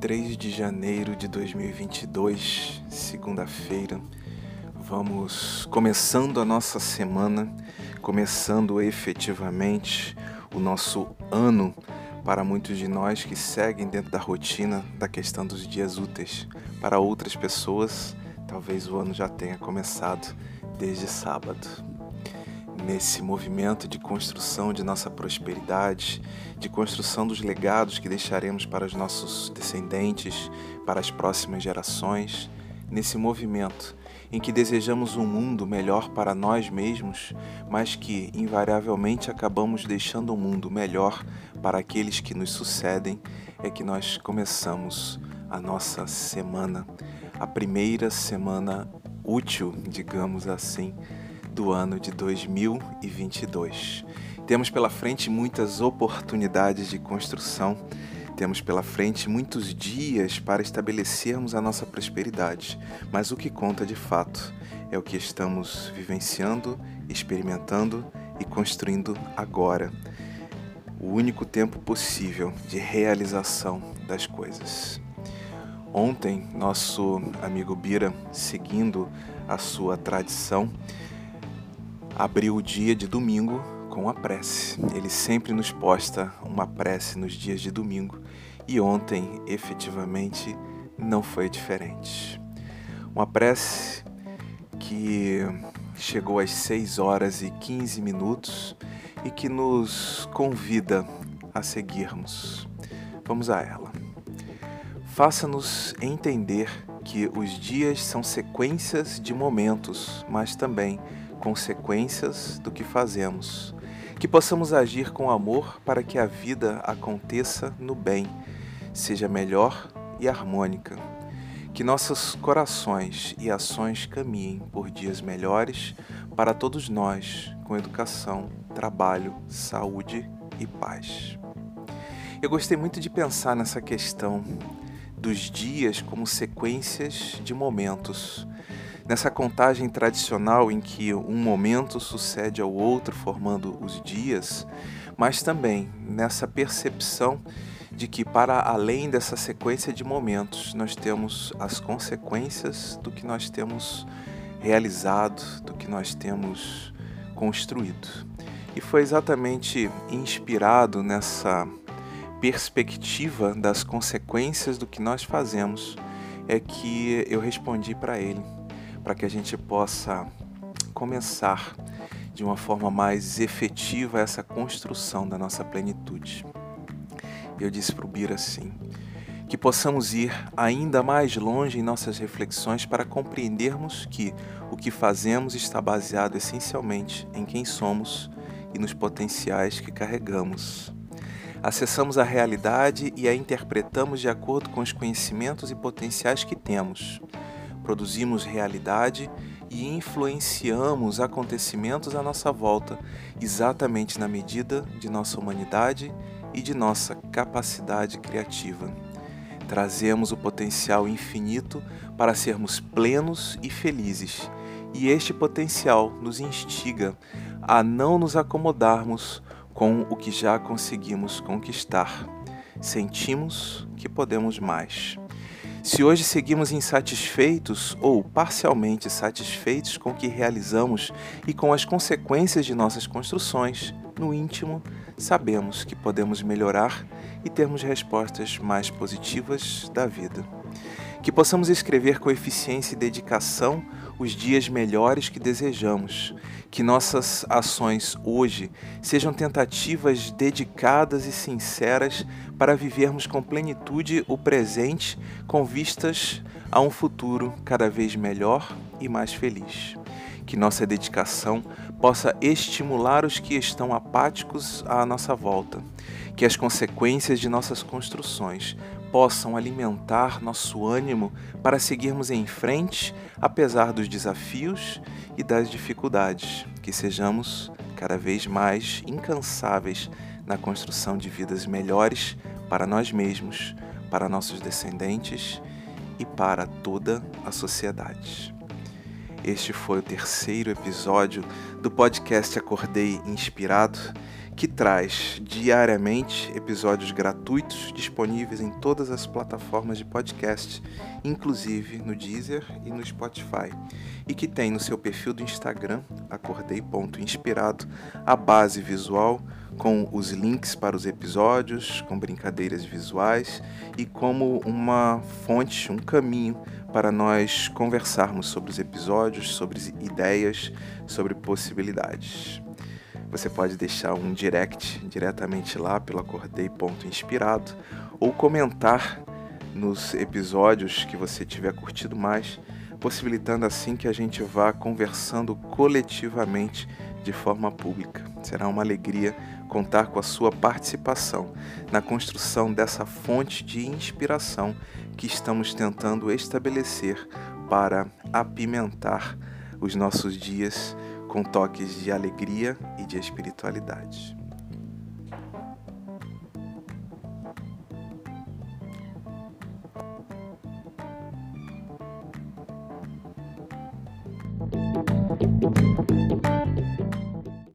3 de janeiro de 2022, segunda-feira. Vamos começando a nossa semana, começando efetivamente o nosso ano para muitos de nós que seguem dentro da rotina da questão dos dias úteis. Para outras pessoas, talvez o ano já tenha começado desde sábado nesse movimento de construção de nossa prosperidade, de construção dos legados que deixaremos para os nossos descendentes, para as próximas gerações, nesse movimento em que desejamos um mundo melhor para nós mesmos, mas que invariavelmente acabamos deixando um mundo melhor para aqueles que nos sucedem, é que nós começamos a nossa semana, a primeira semana útil, digamos assim, do ano de 2022. Temos pela frente muitas oportunidades de construção, temos pela frente muitos dias para estabelecermos a nossa prosperidade, mas o que conta de fato é o que estamos vivenciando, experimentando e construindo agora. O único tempo possível de realização das coisas. Ontem, nosso amigo Bira, seguindo a sua tradição, abriu o dia de domingo com a prece. Ele sempre nos posta uma prece nos dias de domingo e ontem, efetivamente, não foi diferente. Uma prece que chegou às 6 horas e 15 minutos e que nos convida a seguirmos. Vamos a ela. Faça-nos entender que os dias são sequências de momentos, mas também consequências do que fazemos. Que possamos agir com amor para que a vida aconteça no bem, seja melhor e harmônica. Que nossos corações e ações caminhem por dias melhores para todos nós, com educação, trabalho, saúde e paz. Eu gostei muito de pensar nessa questão dos dias como sequências de momentos Nessa contagem tradicional em que um momento sucede ao outro, formando os dias, mas também nessa percepção de que, para além dessa sequência de momentos, nós temos as consequências do que nós temos realizado, do que nós temos construído. E foi exatamente inspirado nessa perspectiva das consequências do que nós fazemos é que eu respondi para ele para que a gente possa começar de uma forma mais efetiva essa construção da nossa plenitude. Eu disse para o Bira assim: que possamos ir ainda mais longe em nossas reflexões para compreendermos que o que fazemos está baseado essencialmente em quem somos e nos potenciais que carregamos. Acessamos a realidade e a interpretamos de acordo com os conhecimentos e potenciais que temos produzimos realidade e influenciamos acontecimentos à nossa volta, exatamente na medida de nossa humanidade e de nossa capacidade criativa. Trazemos o potencial infinito para sermos plenos e felizes, e este potencial nos instiga a não nos acomodarmos com o que já conseguimos conquistar. Sentimos que podemos mais. Se hoje seguimos insatisfeitos ou parcialmente satisfeitos com o que realizamos e com as consequências de nossas construções, no íntimo sabemos que podemos melhorar e termos respostas mais positivas da vida. Que possamos escrever com eficiência e dedicação os dias melhores que desejamos. Que nossas ações hoje sejam tentativas dedicadas e sinceras para vivermos com plenitude o presente, com vistas a um futuro cada vez melhor e mais feliz. Que nossa dedicação possa estimular os que estão apáticos à nossa volta. Que as consequências de nossas construções possam alimentar nosso ânimo para seguirmos em frente, apesar dos desafios e das dificuldades. Que sejamos cada vez mais incansáveis na construção de vidas melhores para nós mesmos, para nossos descendentes e para toda a sociedade. Este foi o terceiro episódio do podcast Acordei Inspirado que traz diariamente episódios gratuitos disponíveis em todas as plataformas de podcast, inclusive no Deezer e no Spotify, e que tem no seu perfil do Instagram, acordei.inspirado, a base visual com os links para os episódios, com brincadeiras visuais e como uma fonte, um caminho para nós conversarmos sobre os episódios, sobre ideias, sobre possibilidades. Você pode deixar um direct diretamente lá pelo acordei.inspirado ou comentar nos episódios que você tiver curtido mais, possibilitando assim que a gente vá conversando coletivamente de forma pública. Será uma alegria contar com a sua participação na construção dessa fonte de inspiração que estamos tentando estabelecer para apimentar os nossos dias com toques de alegria e de espiritualidade.